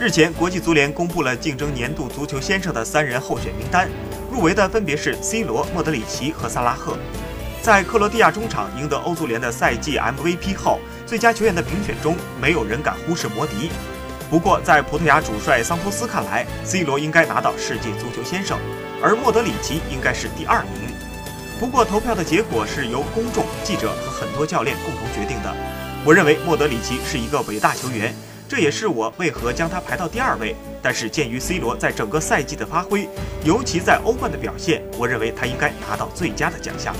日前，国际足联公布了竞争年度足球先生的三人候选名单，入围的分别是 C 罗、莫德里奇和萨拉赫。在克罗地亚中场赢得欧足联的赛季 MVP 后，最佳球员的评选中，没有人敢忽视摩迪。不过，在葡萄牙主帅桑托斯看来，C 罗应该拿到世界足球先生，而莫德里奇应该是第二名。不过，投票的结果是由公众、记者和很多教练共同决定的。我认为莫德里奇是一个伟大球员。这也是我为何将他排到第二位。但是鉴于 C 罗在整个赛季的发挥，尤其在欧冠的表现，我认为他应该拿到最佳的奖项。